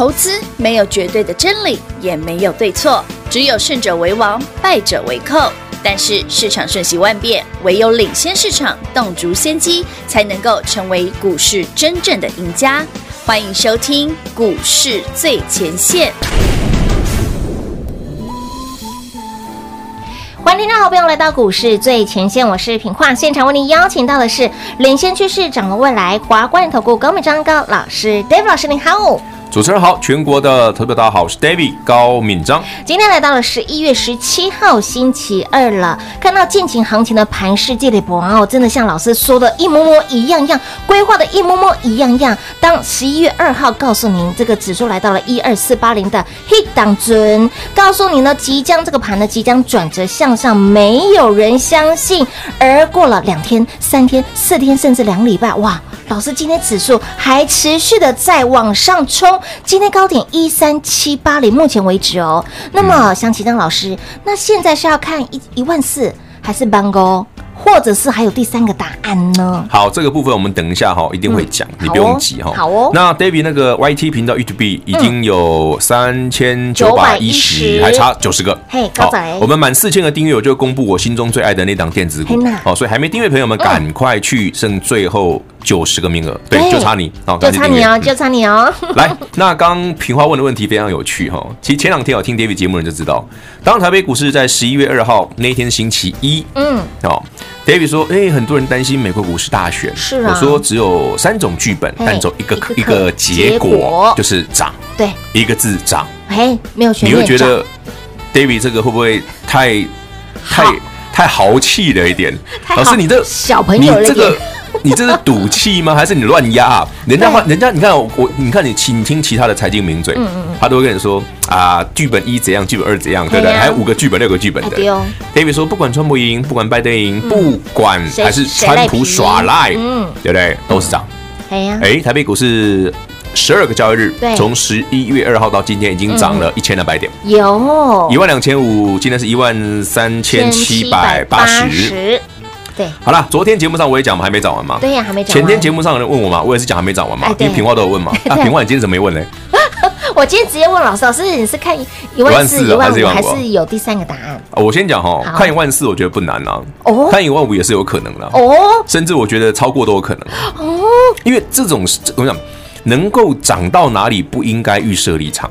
投资没有绝对的真理，也没有对错，只有胜者为王，败者为寇。但是市场瞬息万变，唯有领先市场，洞烛先机，才能够成为股市真正的赢家。欢迎收听股市最前线。欢迎听众好朋友来到股市最前线，我是品化，现场为您邀请到的是领先趋势、掌握未来华冠投顾高敏章高老师，David 老师，您好。主持人好，全国的特别大家好，我是 David 高敏章。今天来到了十一月十七号星期二了，看到近期行情的盘势这里博哦，真的像老师说的一模模一样样，规划的一模模一样样。当十一月二号告诉您这个指数来到了一二四八零的 hit 当中，告诉您呢即将这个盘呢即将转折向上，没有人相信。而过了两天、三天、四天，甚至两礼拜，哇！老师，今天指数还持续的在往上冲，今天高点一三七八零，目前为止哦。那么，想请教老师，那现在是要看一一万四，还是班高？或者是还有第三个答案呢？好，这个部分我们等一下哈，一定会讲，嗯、你不用急哈。好哦。那 David 那个 YT 频道 YouTube 已经有三千九百一十，还差九十个。嘿，高仔，我们满四千个订阅，我就公布我心中最爱的那档电子股。哦，所以还没订阅朋友们，赶快去，剩最后九十个名额。对，就差你。好，就差你哦，就差你哦。来，那刚平花问的问题非常有趣哈。其实前两天有听 David 节目的人就知道，当台北股市在十一月二号那一天星期一，嗯，哦。David 说：“哎、欸，很多人担心美国股市大选。是啊，我说只有三种剧本，但走一个一个结果，就是涨。对，一个字涨。哎，没有选。你会觉得 David 这个会不会太太太豪气了一点？老师，你这小朋友这个。” 你这是赌气吗？还是你乱压 啊？人家话，人家你看我，你看你，请听其他的财经名嘴，他都会跟你说啊，剧本一怎样，剧本二怎样，对不对？还有五个剧本、六个剧本的。David 说，不管川普赢，不管拜登赢，不管还是川普耍赖，嗯，对不对？都是涨。哎呀，哎，台北股市十二个交易日，从十一月二号到今天，已经涨了一千两百点，有一万两千五，今天是一万三千七百八十。对，好了，昨天节目上我也讲嘛，还没讲完嘛。对呀，还没涨完。前天节目上有人问我嘛，我也是讲还没讲完嘛。因为平话都有问嘛。啊平话你今天怎么没问呢？我今天直接问老师，老师你是看一万四、一万五，还是有第三个答案？我先讲哈，看一万四我觉得不难啊。哦，看一万五也是有可能的。哦，甚至我觉得超过都有可能。哦，因为这种我讲能够涨到哪里不应该预设立场。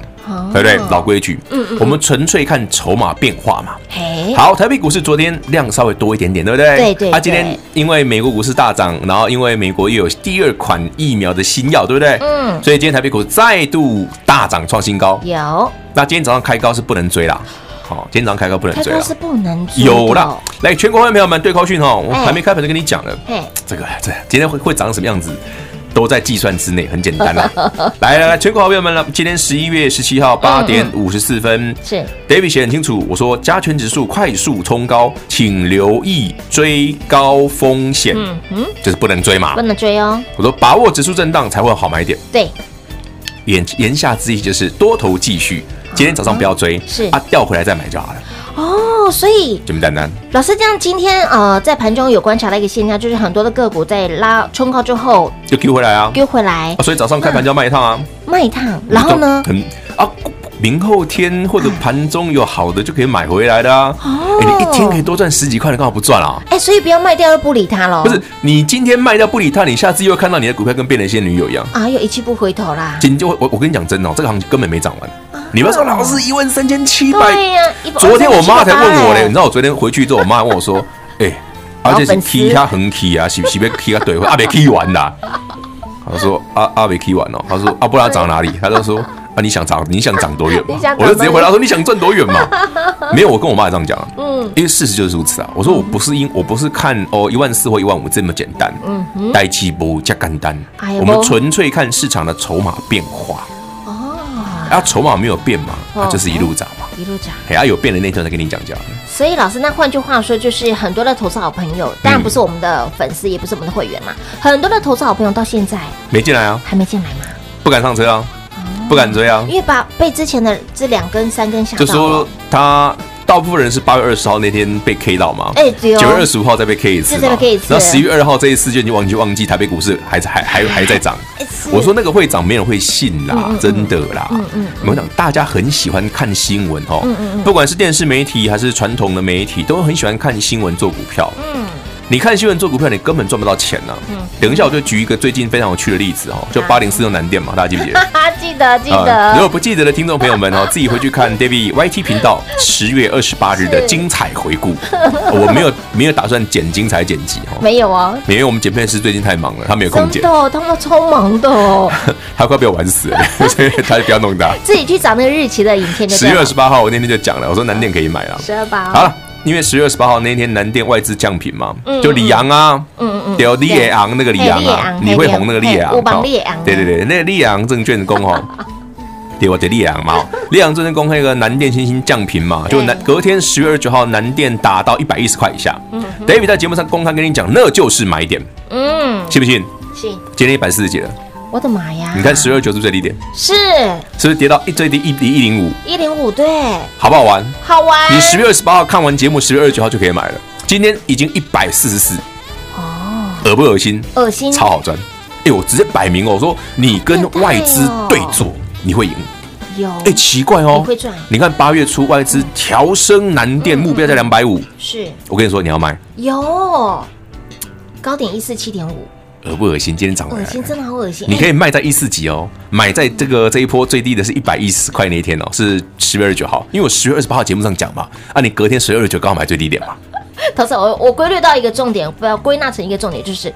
对不对？老规矩，嗯嗯，我们纯粹看筹码变化嘛。嘿，好，台北股市昨天量稍微多一点点，对不对？对对。啊，今天因为美国股市大涨，然后因为美国又有第二款疫苗的新药，对不对？嗯。所以今天台北股再度大涨创新高。有。那今天早上开高是不能追啦。好，今天早上开高不能追了。是不能追。有了，来，全国会员朋友们对口讯哈，我还没开盘就跟你讲了。嘿，这个这今天会会长什么样子？都在计算之内，很简单啦。来来来，全国好朋友们了，今天十一月十七号八点五十四分，是。David 写很清楚，我说加权指数快速冲高，请留意追高风险，嗯嗯，就是不能追嘛，不能追哦。我说把握指数震荡才会好买点，对。言言下之意就是多头继续，今天早上不要追，是。啊，调回来再买就好了。哦，所以简简单单。老师这样，今天呃，在盘中有观察到一个现象，就是很多的个股在拉冲高之后就丢回来啊，丢回来。所以早上开盘就要卖一趟啊，卖一趟，然后呢？很啊，明后天或者盘中有好的就可以买回来的啊。哦，你一天可以多赚十几块，你干嘛不赚啊？哎，所以不要卖掉又不理他喽。不是，你今天卖掉不理他，你下次又看到你的股票跟变了一些女友一样啊，又一去不回头啦。今就我我跟你讲真的，这个行情根本没涨完。你不要说老师一万三千七百？对呀，昨天我妈才问我嘞，你知道我昨天回去之后，我妈问我说：“哎，而且是 K 他横 K 啊，是不是被 K 他怼回？阿没 K 完啦。”他说：“阿阿没 K 完哦。”他说：“啊，不然涨哪里？”他就说：“啊，你想涨？你想涨多远嘛？”我就直接回答说：“你想赚多远嘛？” 没有，我跟我妈也这样讲。嗯，因为事实就是如此啊。我说我不是因我不是看哦一万四或一万五这么简单。嗯哼，代期不加干单。我们纯粹看市场的筹码变化。哦啊，筹码没有变嘛，它就是一路涨嘛，一路涨。哎，啊，有变的那天再跟你讲讲。所以老师，那换句话说，就是很多的投资好朋友，当然不是我们的粉丝，也不是我们的会员嘛，很多的投资好朋友到现在没进来啊，还没进来吗？不敢上车啊，不敢追啊，因为把被之前的这两根、三根吓到。就说他大部分人是八月二十号那天被 K 到嘛？哎，对哦。九月二十五号再被 K 一次嘛？再被 K 一次。然后十一月二号这一次就你忘记忘记台北股市还还还还在涨。我说那个会涨，没人会信啦，真的啦。嗯嗯。我讲大家很喜欢看新闻哦，嗯不管是电视媒体还是传统的媒体，都很喜欢看新闻做股票。嗯。你看新闻做股票，你根本赚不到钱呐。嗯，等一下我就举一个最近非常有趣的例子哦，就八零四六南电嘛，大家记不记得？记得记得。如果不记得的听众朋友们哦，自己回去看 David YT 频道 十月二十八日的精彩回顾。我没有没有打算剪精彩剪辑哦，没有啊，因为我们剪片师最近太忙了，他没有空剪。他们超忙的哦，他快被我玩死了，所以他就不要弄他。自己去找那个日期的影片。十月二十八号，我那天就讲了，我说南电可以买了。十二八。好了。因为十月二十八号那天南电外资降频嘛，就李阳啊，嗯嗯，有里昂那个李昂啊，李会红那个里昂，对对对，那个李昂证券工哦，对我的里昂嘛，里昂证券公那个南电新兴降频嘛，就南隔天十月二十九号南电打到一百一十块以下，David 在节目上公开跟你讲，那就是买点，嗯，信不信？信。今天一百四十几了。我的妈呀！你看十二九是最低点，是是不是跌到一最低一一零五？一零五对，好不好玩？好玩。你十月二十八号看完节目，十月二十九号就可以买了。今天已经一百四十四，哦，恶不恶心？恶心，超好赚。哎，我直接摆明哦，我说你跟外资对坐，你会赢。有哎，奇怪哦，你会赚。你看八月初外资调升南电目标在两百五，是我跟你说你要卖，有高点一四七点五。恶不恶心？今天涨了，恶心，真的好恶心。你可以卖在一四级哦，买在这个这一波最低的是一百一十块那一天哦，是十月二十九号，因为我十月二十八号节目上讲嘛，啊，你隔天十月二十九刚好买最低点嘛。投资我我归类到一个重点，不要归纳成一个重点，就是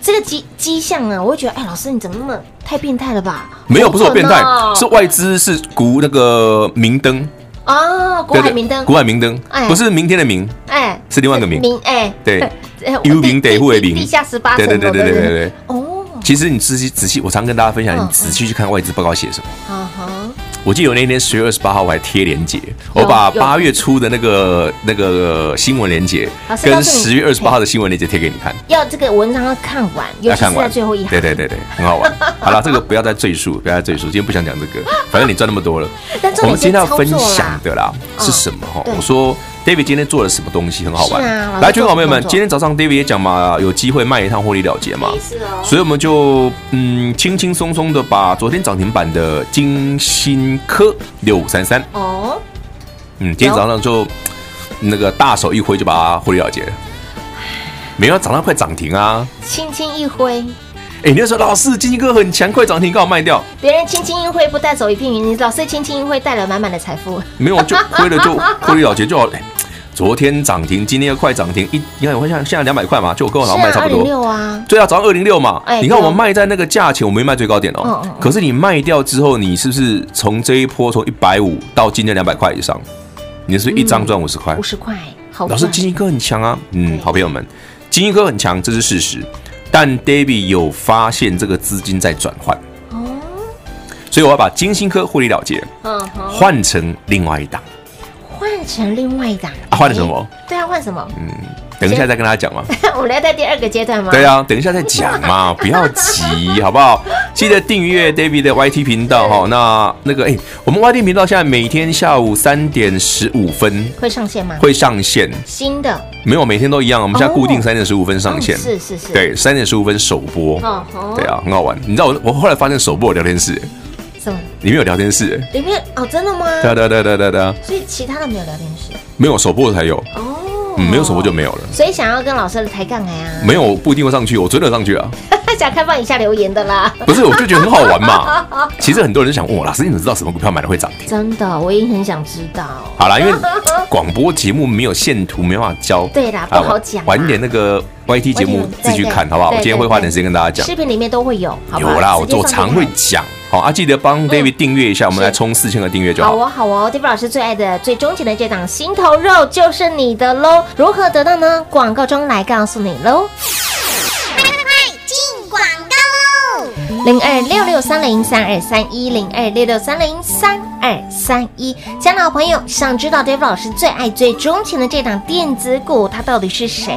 这个迹迹象啊，我会觉得，哎，老师你怎么那么太变态了吧？没有，不是我变态，是外资是股那个明灯啊，股海明灯，股海明灯，不是明天的明，哎，是另外一个明，明，哎，对。幽冥得护为灵，地下十八层，对对对对对对哦，其实你仔细仔细，我常跟大家分享，你仔细去看外资报告写什么。我记得有那天十月二十八号，我还贴连接，我把八月初的那个那个新闻连接跟十月二十八号的新闻连接贴给你看。要这个文章要看完，要看完最后一行。对对对对，很好玩。好了，这个不要再赘述，不要再赘述。今天不想讲这个，反正你赚那么多了。我们今天要分享的啦是什么？哈，我说。David 今天做了什么东西很好玩？啊、来，全国朋友们，今天早上 David 也讲嘛，有机会卖一趟获利了结嘛，哦、所以我们就嗯轻轻松松的把昨天涨停板的金星科六五三三哦，嗯，今天早上就那个大手一挥就把它获利了结。了，没有涨到快涨停啊，轻轻一挥。哎，你就说老师，晶心科很强，快涨停，刚好卖掉。别人轻轻一挥不带走一片云，你老师轻轻一挥带了满满的财富。没有，就亏了就亏了了结就好了。昨天涨停，今天又快涨停，一你看我像现在两百块嘛，就我跟我早上卖差不多。二零六啊，对啊，早上二零六嘛。你看我卖在那个价钱，我没卖最高点哦。可是你卖掉之后，你是不是从这一波从一百五到今天两百块以上？你是不是一张赚五十块？五十块，好。老师，晶心科很强啊。嗯，好朋友们，晶心科很强，这是事实。但 David 有发现这个资金在转换，哦，所以我要把金星科获利了结，嗯，换成另外一档，换成另外一档，啊，换什么？对啊，换什么？嗯，等一下再跟大家讲嘛。我们要在第二个阶段吗？对啊，等一下再讲嘛，不要急，好不好？记得订阅 David 的 YT 频道哈。那那个哎，我们 YT 频道现在每天下午三点十五分会上线吗？会上线新的。没有，每天都一样。我们现在固定三点十五分上线，是是是，对，三点十五分首播。哦对啊，很好玩。你知道我我后来发现首播有聊天室，什么？里面有聊天室？里面哦，真的吗？对对对对对对。所以其他的没有聊天室？没有，首播才有。哦，嗯，没有首播就没有了。所以想要跟老师的抬杠哎啊？没有，不一定会上去，我真的上去啊。想开放一下留言的啦，不是，我就觉得很好玩嘛。其实很多人想问我，老师你怎么知道什么股票买了会涨停？真的，我也很想知道。好啦，因为 广播节目没有线图，没办法教。对啦，不好讲。晚一点那个 YT 节目自己去看，好不好？我今天会花点时间跟大家讲。视频里面都会有，有啦，我我常会讲。好啊，记得帮 David 订阅一下，我们来冲四千个订阅就好。好哦，好哦，David 老师最爱的、最钟情的这档心头肉就是你的喽。如何得到呢？广告中来告诉你喽。零二六六三零三二三一零二六六三零三二三一，亲爱的好朋友，想知道 David 老师最爱最钟情的这档电子股，它到底是谁？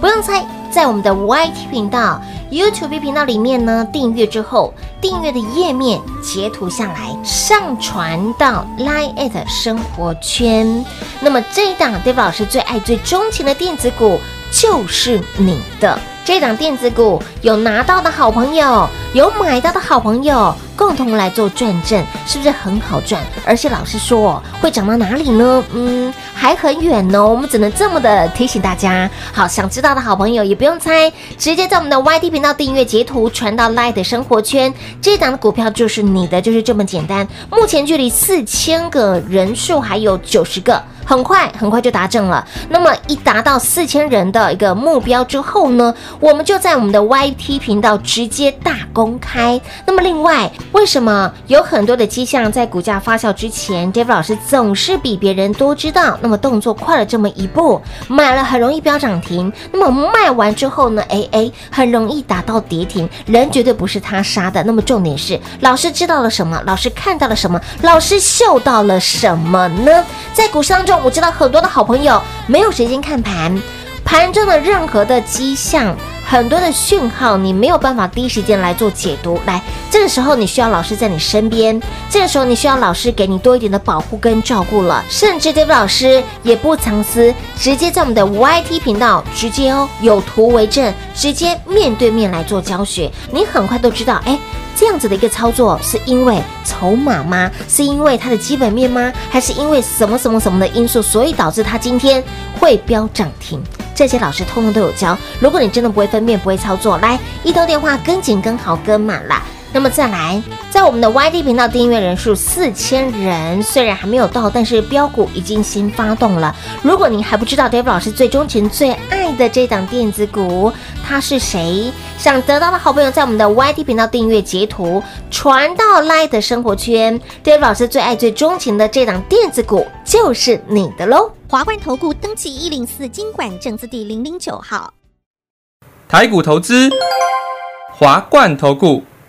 不用猜，在我们的 YT 频道、YouTube 频道里面呢，订阅之后，订阅的页面截图下来，上传到 Line@ 生活圈。那么这一档 David 老师最爱、最钟情的电子股就是你的。这档电子股有拿到的好朋友，有买到的好朋友，共同来做转正，是不是很好赚？而且老师说会涨到哪里呢？嗯，还很远呢，我们只能这么的提醒大家。好，想知道的好朋友也不用猜，直接在我们的 YT 频道订阅截图传到 Line 的生活圈，这档的股票就是你的，就是这么简单。目前距离四千个人数还有九十个。很快，很快就达阵了。那么一达到四千人的一个目标之后呢，我们就在我们的 YT 频道直接大公开。那么另外，为什么有很多的迹象在股价发酵之前，David 老师总是比别人多知道？那么动作快了这么一步，买了很容易飙涨停。那么卖完之后呢，哎哎，很容易达到跌停。人绝对不是他杀的。那么重点是，老师知道了什么？老师看到了什么？老师嗅到了什么呢？在股市当中。我知道很多的好朋友没有时间看盘，盘中的任何的迹象，很多的讯号，你没有办法第一时间来做解读。来，这个时候你需要老师在你身边，这个时候你需要老师给你多一点的保护跟照顾了。甚至 David 老师也不藏私，直接在我们的 YT 频道直接哦，有图为证，直接面对面来做教学，你很快都知道，哎。这样子的一个操作，是因为筹码吗？是因为它的基本面吗？还是因为什么什么什么的因素，所以导致它今天会飙涨停？这些老师通通都有教。如果你真的不会分辨、不会操作，来一通电话跟紧、跟好、跟满了。那么再来，在我们的 YT 频道订阅人数四千人，虽然还没有到，但是标股已经先发动了。如果您还不知道 David 老师最钟情、最爱的这档电子股，他是谁？想得到的好朋友，在我们的 YT 频道订阅截图传到 Live 的生活圈，David 老师最爱、最钟情的这档电子股就是你的喽！华冠投顾登记一零四经管证字第零零九号，台股投资，华冠投顾。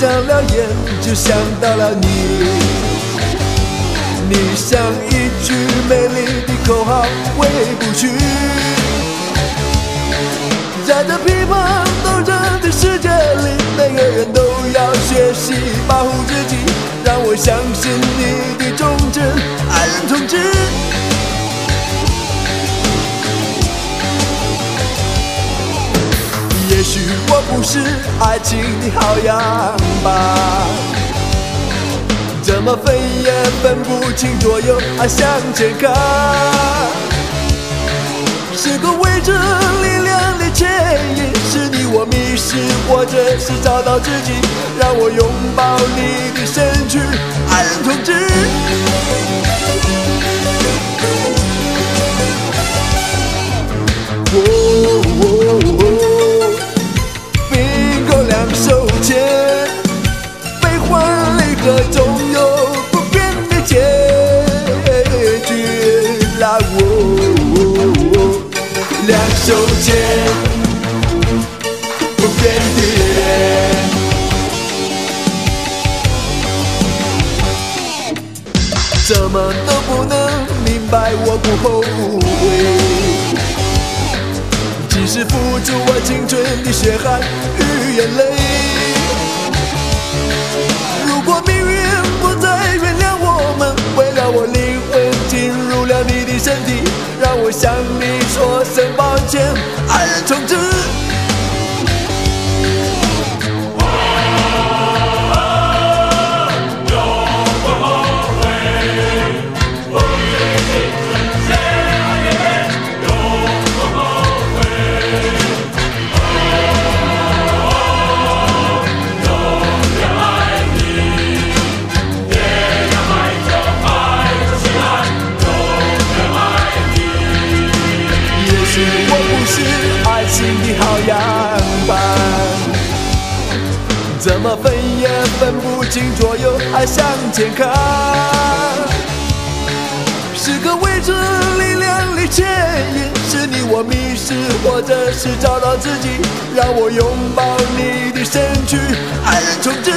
闭上了眼，就想到了你。你像一句美丽的口号，回不去。在这乒乓斗争的世界里，每个人都要学习保护自己。让我相信你的忠贞，爱人同志。也许我不是爱情的好样吧，怎么分也分不清左右，爱向前看。是个未知力量的牵引，是你我迷失，或者是找到自己。让我拥抱你的身躯，爱人同志。可总有不变的结局来我两手牵不变的脸怎么都不能明白我不后悔只是付出我青春的血汗与眼泪向你说声抱歉，爱人从此。向前看。是个未知力量里牵引，是你我迷失，或者是找到自己。让我拥抱你的身躯，爱人重置。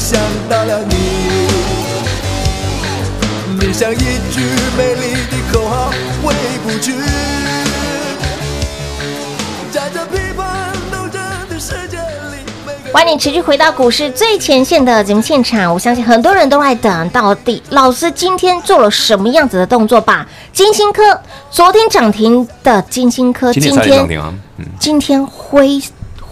想到了你，你像一句美丽的口号，回不去。在这批判斗争的世界里，欢迎你持续回到股市最前线的节目现场。我相信很多人都在等，到底老师今天做了什么样子的动作吧？金星科昨天涨停的金星科，今天今天挥。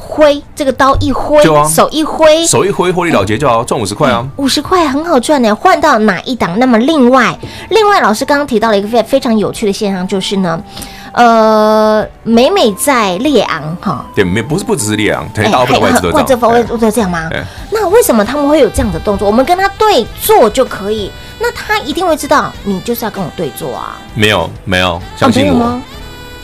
挥这个刀一挥，啊、手一挥，手一挥，获利了结就好，赚五十块啊！五十块很好赚呢。换到哪一档？那么另外，另外老师刚刚提到了一个非非常有趣的现象，就是呢，呃，每每在列昂哈，对，没不是不只是列昂，大部分位置都 这方位都这样吗？那为什么他们会有这样的动作？我们跟他对坐就可以，那他一定会知道你就是要跟我对坐啊？没有，没有，相信我。啊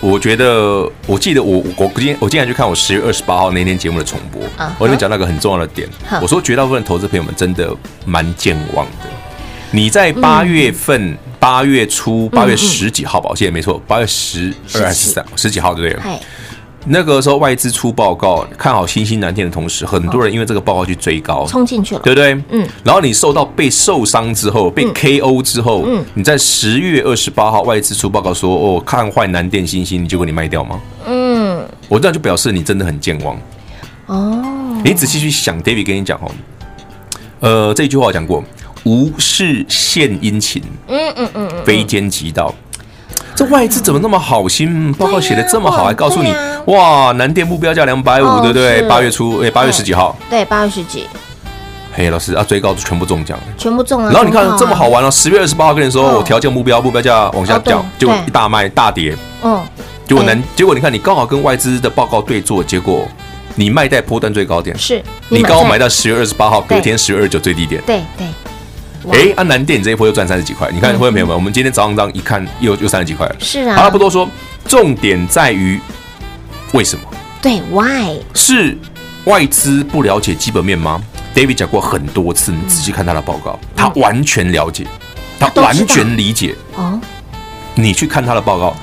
我觉得，我记得我我今天我今天去看我十月二十八号那天节目的重播，uh huh. 我里面讲到一个很重要的点，uh huh. 我说绝大部分投资朋友们真的蛮健忘的。你在八月份八、嗯、月初八月十几号吧，我记得没错，八月十二还是十三十几号对不对？那个时候外资出报告看好新兴南电的同时，很多人因为这个报告去追高，冲进去了，对不对？嗯。然后你受到被受伤之后，被 KO 之后，嗯，你在十月二十八号外资出报告说哦，看坏南电新兴，你结果你卖掉吗？嗯。我这样就表示你真的很健忘。哦。你仔细去想，David 跟你讲哦，呃，这句话我讲过，无事献殷勤，嗯嗯嗯嗯，非奸即盗。这外资怎么那么好心？报告写的这么好，还告诉你哇，南电目标价两百五，对不对？八月初，哎，八月十几号，对，八月十几。嘿，老师啊，最高全部中奖，全部中了。然后你看这么好玩了，十月二十八号跟你说我调降目标，目标价往下降，就一大卖大跌。嗯，结果南，结果你看你刚好跟外资的报告对做，结果你卖在波段最高点，是你刚好买到十月二十八号，隔天十月二十九最低点。对对。哎，安南电影这一波又赚三十几块，你看会没有？我们今天早上这样一看，又又三十几块了。是啊，好了，不多说，重点在于为什么？对，Why？是外资不了解基本面吗？David 讲过很多次，你仔细看他的报告，他完全了解，他完全理解。哦，你去看他的报告。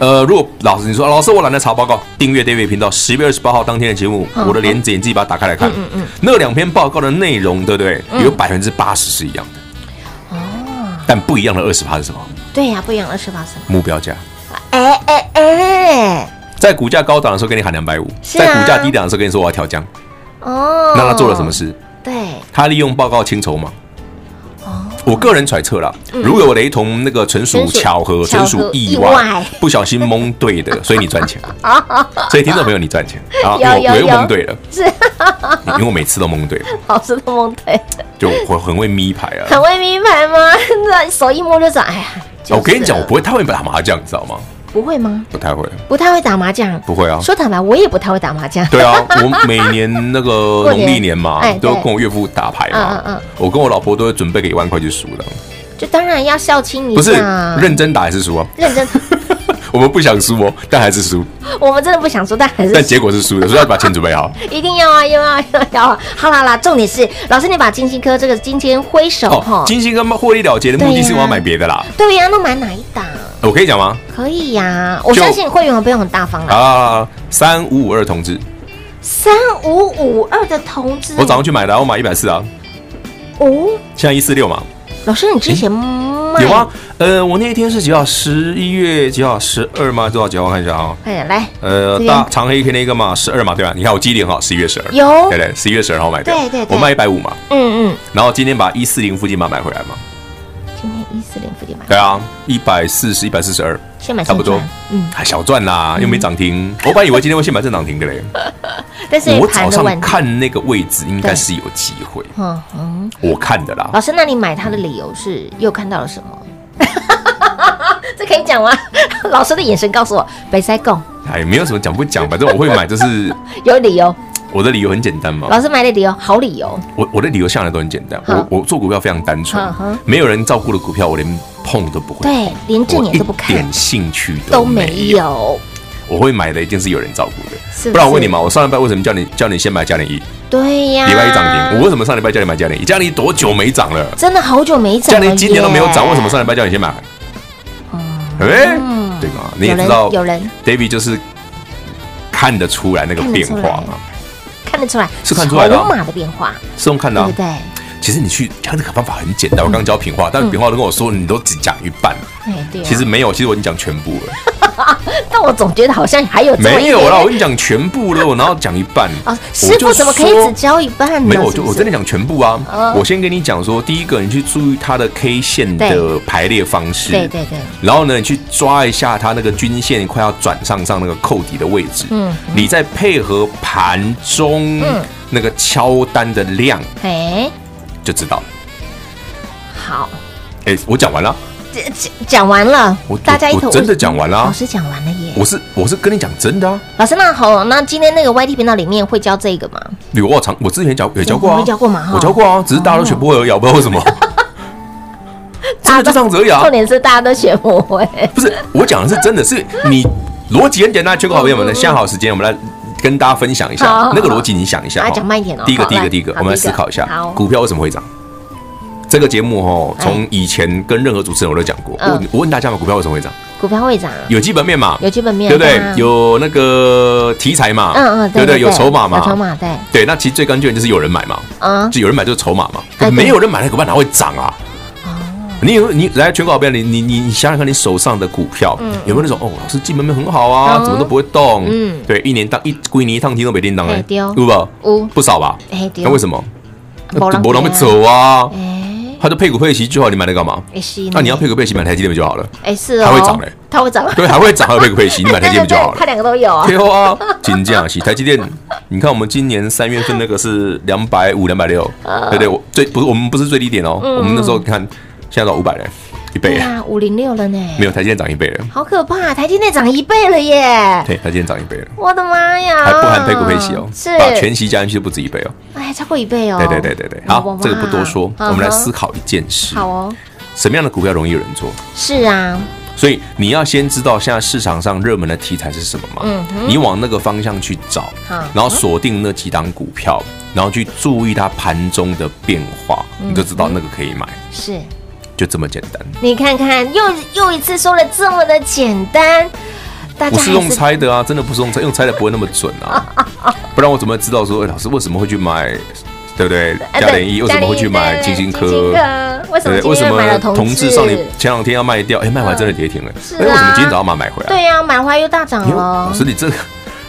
呃，如果老师你说老师我懒得查报告，订阅 David 频道，十月二十八号当天的节目，我的连接你自己把它打开来看。嗯嗯，那两篇报告的内容，对不对？有百分之八十是一样的。但不一样的二十趴是什么？对呀，不一样的二十趴是什么？目标价。哎哎哎，在股价高档的时候跟你喊两百五，在股价低档的时候跟你说我要调降。哦。那他做了什么事？对。他利用报告清筹码。哦。我个人揣测啦，如有雷同，那个纯属巧合，纯属意外，不小心蒙对的，所以你赚钱。所以听众朋友，你赚钱啊！我我又蒙对了。是。因为我每次都蒙对。老师都蒙对。就我很会咪牌啊，很会咪牌吗？那手一摸就走。哎呀，我跟你讲，我不会太会打麻将，你知道吗？不会吗？不太会，不太会打麻将。不会啊。说坦白，我也不太会打麻将。对啊，我每年那个 农历年嘛，都跟我岳父打牌嘛。嗯嗯。我跟我老婆都会准备个一万块去输的。就当然要孝亲一下。不是认真打还是输啊？认真。我们不想输哦，但还是输。我们真的不想输，但还是但结果是输的，所以要把钱准备好。一定要啊，要啊，要要啊！好啦啦，重点是老师，你把金星科这个今天挥手哈，金星科获利了结的目的是我要买别的啦。对呀，那买哪一档？我可以讲吗？可以呀，我相信会员不用很大方啦。啊，三五五二同志，三五五二的同志，我早上去买的，我买一百四啊。哦，现在一四六嘛。老师，你之前有吗？呃，我那一天是几号？十一月几号？十二吗？多少几号？我看一下啊。快点来。呃，大长黑 K 那个嘛，十二嘛，对吧？你看我记忆点好，十一月十二。有。对对，十一月十二号买的。对对。我卖一百五嘛。嗯嗯。然后今天把一四零附近把买回来嘛。今天一四零附近买。对啊，一百四十一百四十二。先买差不多。嗯。还小赚啦，又没涨停。我本来以为今天会先买正涨停的嘞。但是我早上看那个位置，应该是有机会。嗯嗯。我看的啦。老师，那你买它的理由是又看到了什么？这可以讲吗？老师的眼神告诉我，北塞贡。哎，没有什么讲不讲，反正我会买，就是有理由。我的理由很简单嘛。老师买的理由好理由。我我的理由向来都很简单。我我做股票非常单纯，没有人照顾的股票，我连碰都不会。对，连正眼都不看，一点兴趣都没有。我会买的一定是有人照顾的，不然我问你嘛，我上礼拜为什么叫你叫你先买嘉联一？对呀，礼拜一涨停，我为什么上礼拜叫你买嘉联一？嘉联益多久没涨了？真的好久没涨了，嘉联益今年都没有涨，为什么上礼拜叫你先买？哎，对吗？你也知道，有人 David 就是看得出来那个变化嘛，看得出来是看出来的筹码的变化，是用看的，对不对？其实你去他这个方法很简单，我刚教平话，但是品话都跟我说，你都只讲一半，其实没有，其实我已经讲全部了。但我总觉得好像还有没有啦，我跟你讲全部了，然后讲一半。啊，师傅怎么可以只教一半呢？没有，我就我真的讲全部啊。我先跟你讲说，第一个，你去注意它的 K 线的排列方式，对对对。然后呢，你去抓一下它那个均线快要转上上那个扣底的位置，嗯，你再配合盘中那个敲单的量，哎，就知道了。好，哎，我讲完了。讲讲完了，我大家一头真的讲完了，老师讲完了耶。我是我是跟你讲真的啊，老师那好，那今天那个 YT 频道里面会教这个吗？有我常我之前教也教过啊，没教过吗？我教过啊，只是大家都学不会而已，我不知道为什么。真的就这样子而已啊。重点是大家都学不会。不是我讲的是真的，是你逻辑很简单，全国好朋友们，现在好时间，我们来跟大家分享一下那个逻辑，你想一下。讲慢一点哦。第一个，第一个，第一个，我们来思考一下，股票为什么会涨？这个节目哦，从以前跟任何主持人我都讲过。我我问大家嘛，股票为什么会涨？股票会涨，有基本面嘛？有基本面，对不对？有那个题材嘛？嗯嗯，对不对？有筹码嘛？筹码，对。对，那其实最关键就是有人买嘛。嗯，就有人买就是筹码嘛。没有人买，那股票哪会涨啊？哦，你有你来全国好朋友，你你你想想看，你手上的股票有没有那种哦，老师基本面很好啊，怎么都不会动？嗯，对，一年当一归你一趟，听都没叮当哎，有不？不少吧？那为什么？那没人会走啊。他就配股配息就好，你买来干嘛？那你要配股配息买台积电不就好了？哎，是哦，它会涨嘞，它会涨，对，还会涨，还有配股配息，你买台积电不就好了？它两个都有啊。对啊，金价是台积电，你看我们今年三月份那个是两百五、两百六，对对，我最不是我们不是最低点哦，我们那时候看现在到五百人。一倍啊，五零六了呢。没有，台积电涨一倍了，好可怕！台积电涨一倍了耶。对，台积电涨一倍了。我的妈呀！还不含配股配息哦，是把全息加进去就不止一倍哦。哎，超过一倍哦。对对对对对，好，这个不多说，我们来思考一件事。好哦。什么样的股票容易有人做？是啊。所以你要先知道现在市场上热门的题材是什么嘛？嗯。你往那个方向去找，然后锁定那几档股票，然后去注意它盘中的变化，你就知道那个可以买。是。就这么简单，你看看，又又一次说了这么的简单，大家不是用猜的啊，真的不是用猜，用猜的不会那么准啊，不然我怎么知道说，哎，老师为什么会去买，对不对？嘉联一为什么会去买金星科？为什么为什么同志上你前两天要卖掉，哎，卖完真的跌停了，哎，为什么今天早上把它买回来？对呀，买回来又大涨了。老师，你这个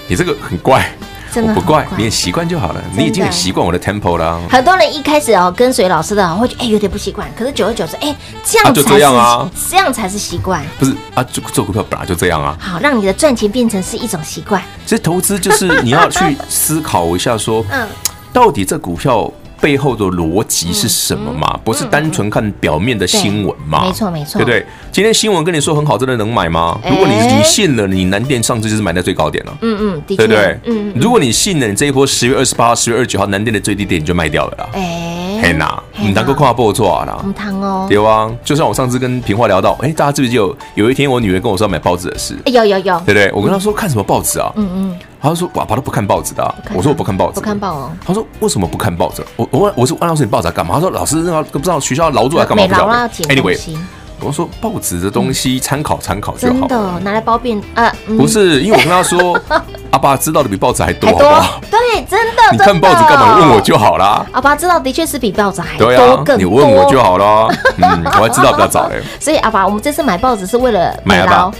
你这个很怪。我不怪你，习惯就好了。你已经很习惯我的 tempo 了。很多人一开始哦跟随老师的，会觉得哎有点不习惯。可是久而久之，哎这样就这样啊，这样才是习惯。不是啊，做做股票本来就这样啊。好，让你的赚钱变成是一种习惯。其实投资就是你要去思考一下，说，嗯，到底这股票。背后的逻辑是什么嘛？不是单纯看表面的新闻嘛？没错没错，对不对？今天新闻跟你说很好，真的能买吗？如果你你信了，你南电上次就是买在最高点了。嗯嗯，对不对？嗯，如果你信了，你这一波十月二十八号、十月二十九号南电的最低点你就卖掉了啦。哎，嘿呐，你能够看不错啦，唔谈哦，对啊，就像我上次跟平花聊到，哎，大家记不记有有一天我女儿跟我说要买报纸的事，有有有，对不对？我跟她说看什么报纸啊？嗯嗯，她说爸爸都不看报纸的，我说我不看报纸，不看报哦。她说为什么不看报纸？我我问我是问老师你报纸干嘛？她说老师那个不知道学校劳作来干嘛？不知道。Anyway。我说报纸的东西参考参考就好，真的拿来包便呃，不是，因为我跟他说，阿爸知道的比报纸还多，好不好？对，真的。你看报纸干嘛？你问我就好啦。阿爸知道的确是比报纸还多，对啊，你问我就好了。嗯，我还知道比较早嘞。所以阿爸，我们这次买报纸是为了买劳。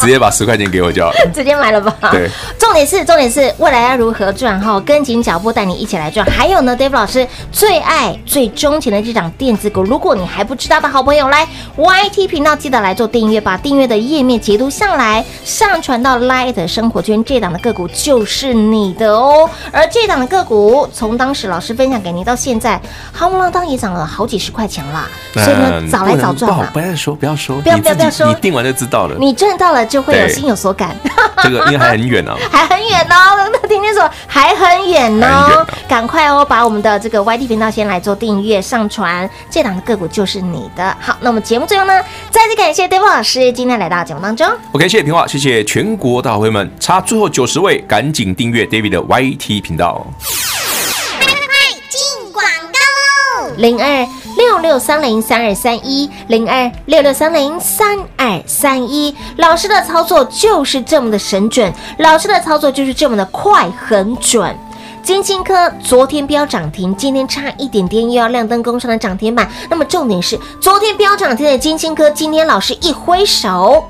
直接把十块钱给我就好了，直接买了吧。对，重点是重点是未来要如何赚哈，跟紧脚步带你一起来赚。还有呢，David 老师最爱最钟情的这档电子股，如果你还不知道的好朋友，来 YT 频道记得来做订阅，把订阅的页面截图下来，上传到 Light 生活圈，这档的个股就是你的哦。而这档的个股从当时老师分享给您到现在，夯不啷当也涨了好几十块钱啦。所以呢，早来早赚吧。不要说，不要说，不要不要不要说，你订完就知道了，你赚到了。就会有心有所感，这个应该还很远呢，还很远哦。那天天说还很远哦，赶快哦，把我们的这个 YT 频道先来做订阅上传，这档的个股就是你的。好，那我们节目最后呢，再次感谢 David 老师今天来到节目当中。OK，谢谢平话，谢谢全国大会们，差最后九十位，赶紧订阅 David 的 YT 频道。零二。六六三零三二三一零二六六三零三二三一，老师的操作就是这么的神准，老师的操作就是这么的快很准。金星科昨天飙涨停，今天差一点点又要亮灯攻上了涨停板。那么重点是，昨天飙涨停的金星科，今天老师一挥手，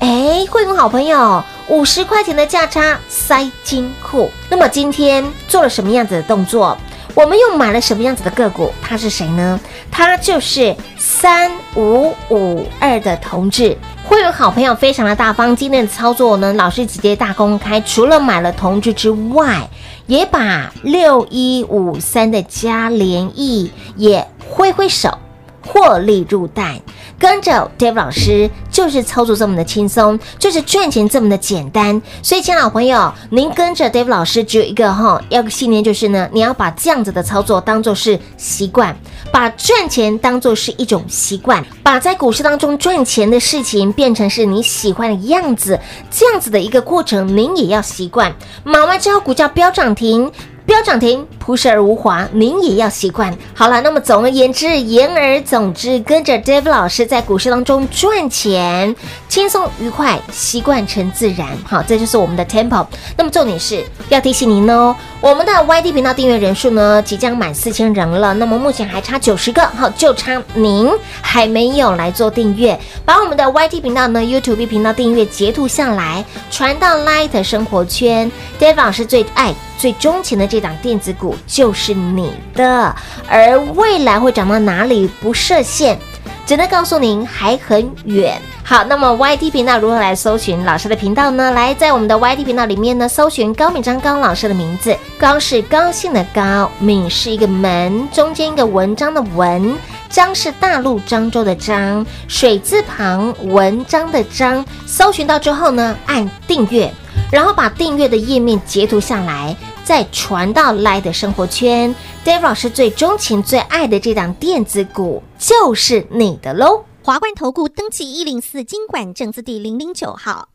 哎，会跟好朋友五十块钱的价差塞金库。那么今天做了什么样子的动作？我们又买了什么样子的个股？他是谁呢？他就是三五五二的同志。会有好朋友非常的大方，今天的操作呢，老师直接大公开，除了买了同志之外，也把六一五三的嘉联益也挥挥手。获利入袋，跟着 Dave 老师就是操作这么的轻松，就是赚钱这么的简单。所以，亲爱的朋友，您跟着 Dave 老师只有一个哈，要个信念就是呢，你要把这样子的操作当做是习惯，把赚钱当做是一种习惯，把在股市当中赚钱的事情变成是你喜欢的样子，这样子的一个过程，您也要习惯。买完之后，股价飙涨停。飙涨停，朴实而无华，您也要习惯。好了，那么总而言之，言而总之，跟着 David 老师在股市当中赚钱，轻松愉快，习惯成自然。好，这就是我们的 Tempo。那么重点是要提醒您哦，我们的 YT 频道订阅人数呢，即将满四千人了。那么目前还差九十个，好，就差您还没有来做订阅，把我们的 YT 频道呢 YouTube 频道订阅截图下来，传到 Light 生活圈。David 老师最爱。最钟情的这档电子股就是你的，而未来会涨到哪里不设限，只能告诉您还很远。好，那么 YT 频道如何来搜寻老师的频道呢？来，在我们的 YT 频道里面呢，搜寻高敏章高老师的名字，高是高兴的高，敏是一个门，中间一个文章的文，张是大陆漳州的漳，水字旁文章的章。搜寻到之后呢，按订阅，然后把订阅的页面截图下来。再传到 Line 的生活圈，David 老师最钟情、最爱的这档电子股就是你的喽！华冠投顾登记一零四经管证字第零零九号，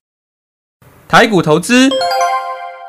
台股投资。